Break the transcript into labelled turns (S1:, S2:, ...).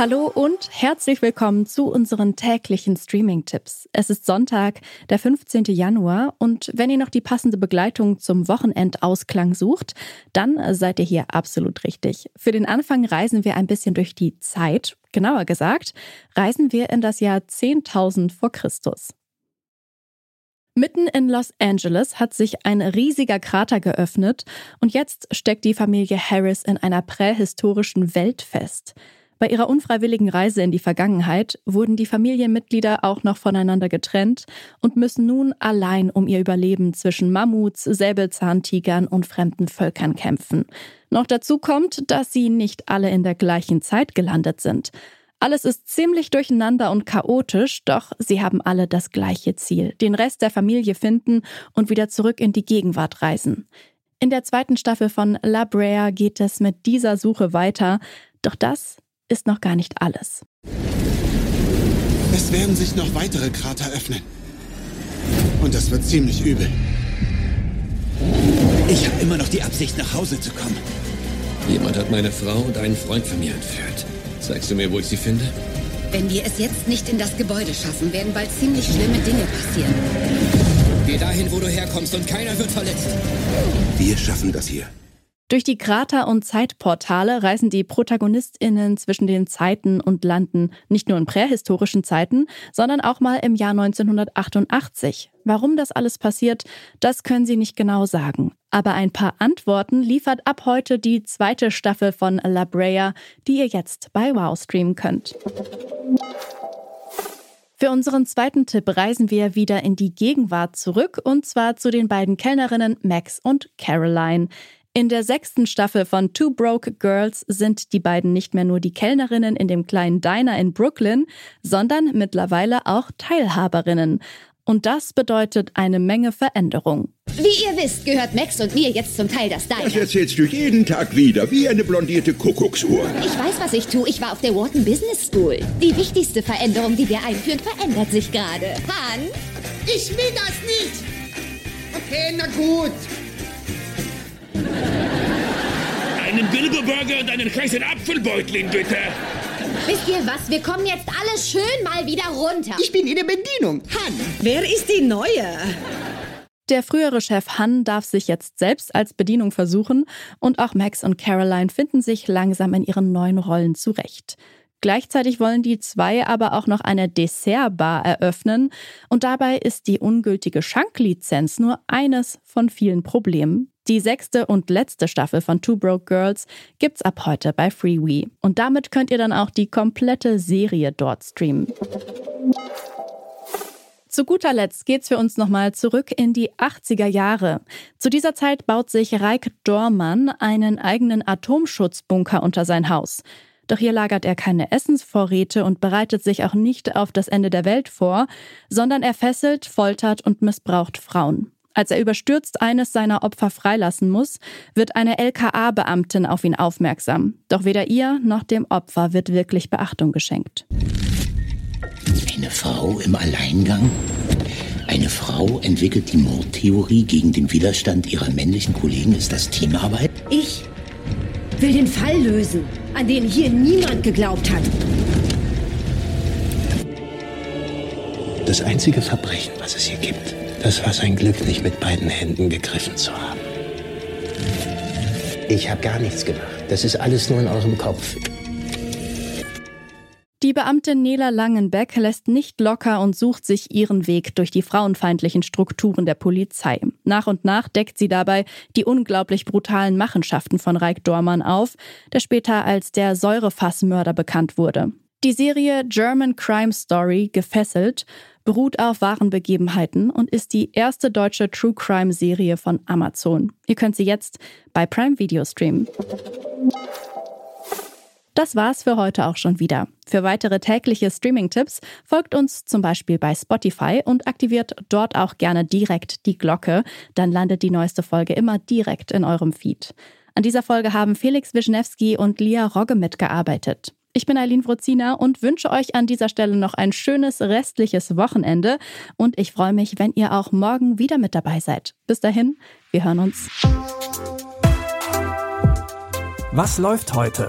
S1: Hallo und herzlich willkommen zu unseren täglichen Streaming-Tipps. Es ist Sonntag, der 15. Januar und wenn ihr noch die passende Begleitung zum Wochenendausklang sucht, dann seid ihr hier absolut richtig. Für den Anfang reisen wir ein bisschen durch die Zeit. Genauer gesagt, reisen wir in das Jahr 10.000 vor Christus. Mitten in Los Angeles hat sich ein riesiger Krater geöffnet und jetzt steckt die Familie Harris in einer prähistorischen Welt fest. Bei ihrer unfreiwilligen Reise in die Vergangenheit wurden die Familienmitglieder auch noch voneinander getrennt und müssen nun allein um ihr Überleben zwischen Mammuts, Säbelzahntigern und fremden Völkern kämpfen. Noch dazu kommt, dass sie nicht alle in der gleichen Zeit gelandet sind. Alles ist ziemlich durcheinander und chaotisch, doch sie haben alle das gleiche Ziel, den Rest der Familie finden und wieder zurück in die Gegenwart reisen. In der zweiten Staffel von La Brea geht es mit dieser Suche weiter, doch das ist noch gar nicht alles.
S2: Es werden sich noch weitere Krater öffnen. Und das wird ziemlich übel.
S3: Ich habe immer noch die Absicht, nach Hause zu kommen.
S4: Jemand hat meine Frau und einen Freund von mir entführt. Zeigst du mir, wo ich sie finde?
S5: Wenn wir es jetzt nicht in das Gebäude schaffen, werden bald ziemlich schlimme Dinge passieren.
S3: Geh dahin, wo du herkommst und keiner wird verletzt.
S2: Wir schaffen das hier.
S1: Durch die Krater- und Zeitportale reisen die ProtagonistInnen zwischen den Zeiten und landen nicht nur in prähistorischen Zeiten, sondern auch mal im Jahr 1988. Warum das alles passiert, das können sie nicht genau sagen. Aber ein paar Antworten liefert ab heute die zweite Staffel von La Brea, die ihr jetzt bei Wow streamen könnt. Für unseren zweiten Tipp reisen wir wieder in die Gegenwart zurück und zwar zu den beiden Kellnerinnen Max und Caroline. In der sechsten Staffel von Two Broke Girls sind die beiden nicht mehr nur die Kellnerinnen in dem kleinen Diner in Brooklyn, sondern mittlerweile auch Teilhaberinnen. Und das bedeutet eine Menge Veränderung.
S5: Wie ihr wisst, gehört Max und mir jetzt zum Teil das Diner.
S6: Das erzählst du jeden Tag wieder, wie eine blondierte Kuckucksuhr.
S5: Ich weiß, was ich tue. Ich war auf der Wharton Business School. Die wichtigste Veränderung, die wir einführen, verändert sich gerade. Han?
S7: Ich will das nicht! Okay, na gut.
S8: Einen Bilbo-Burger und einen heißen Apfelbeutling, bitte.
S5: Wisst ihr was? Wir kommen jetzt alle schön mal wieder runter.
S7: Ich bin in der Bedienung. Han.
S9: Wer ist die Neue?
S1: Der frühere Chef Han darf sich jetzt selbst als Bedienung versuchen und auch Max und Caroline finden sich langsam in ihren neuen Rollen zurecht. Gleichzeitig wollen die zwei aber auch noch eine Dessertbar eröffnen und dabei ist die ungültige Schanklizenz nur eines von vielen Problemen. Die sechste und letzte Staffel von Two Broke Girls gibt's ab heute bei Freewee und damit könnt ihr dann auch die komplette Serie dort streamen. Zu guter Letzt geht's für uns nochmal zurück in die 80er Jahre. Zu dieser Zeit baut sich Reik Dormann einen eigenen Atomschutzbunker unter sein Haus. Doch hier lagert er keine Essensvorräte und bereitet sich auch nicht auf das Ende der Welt vor, sondern er fesselt, foltert und missbraucht Frauen. Als er überstürzt eines seiner Opfer freilassen muss, wird eine LKA-Beamtin auf ihn aufmerksam. Doch weder ihr noch dem Opfer wird wirklich Beachtung geschenkt.
S10: Eine Frau im Alleingang? Eine Frau entwickelt die Mordtheorie gegen den Widerstand ihrer männlichen Kollegen. Ist das Teamarbeit?
S9: Ich will den Fall lösen, an den hier niemand geglaubt hat.
S10: Das einzige Verbrechen, was es hier gibt, das war sein Glück, nicht mit beiden Händen gegriffen zu haben. Ich habe gar nichts gemacht. Das ist alles nur in eurem Kopf.
S1: Die Beamtin Nela Langenbeck lässt nicht locker und sucht sich ihren Weg durch die frauenfeindlichen Strukturen der Polizei. Nach und nach deckt sie dabei die unglaublich brutalen Machenschaften von Reik Dormann auf, der später als der Säurefassmörder bekannt wurde. Die Serie German Crime Story Gefesselt beruht auf wahren Begebenheiten und ist die erste deutsche True Crime Serie von Amazon. Ihr könnt sie jetzt bei Prime Video streamen. Das war's für heute auch schon wieder. Für weitere tägliche Streaming-Tipps folgt uns zum Beispiel bei Spotify und aktiviert dort auch gerne direkt die Glocke. Dann landet die neueste Folge immer direkt in eurem Feed. An dieser Folge haben Felix Wischnewski und Lia Rogge mitgearbeitet. Ich bin Eileen Wrozina und wünsche euch an dieser Stelle noch ein schönes restliches Wochenende. Und ich freue mich, wenn ihr auch morgen wieder mit dabei seid. Bis dahin, wir hören uns.
S11: Was läuft heute?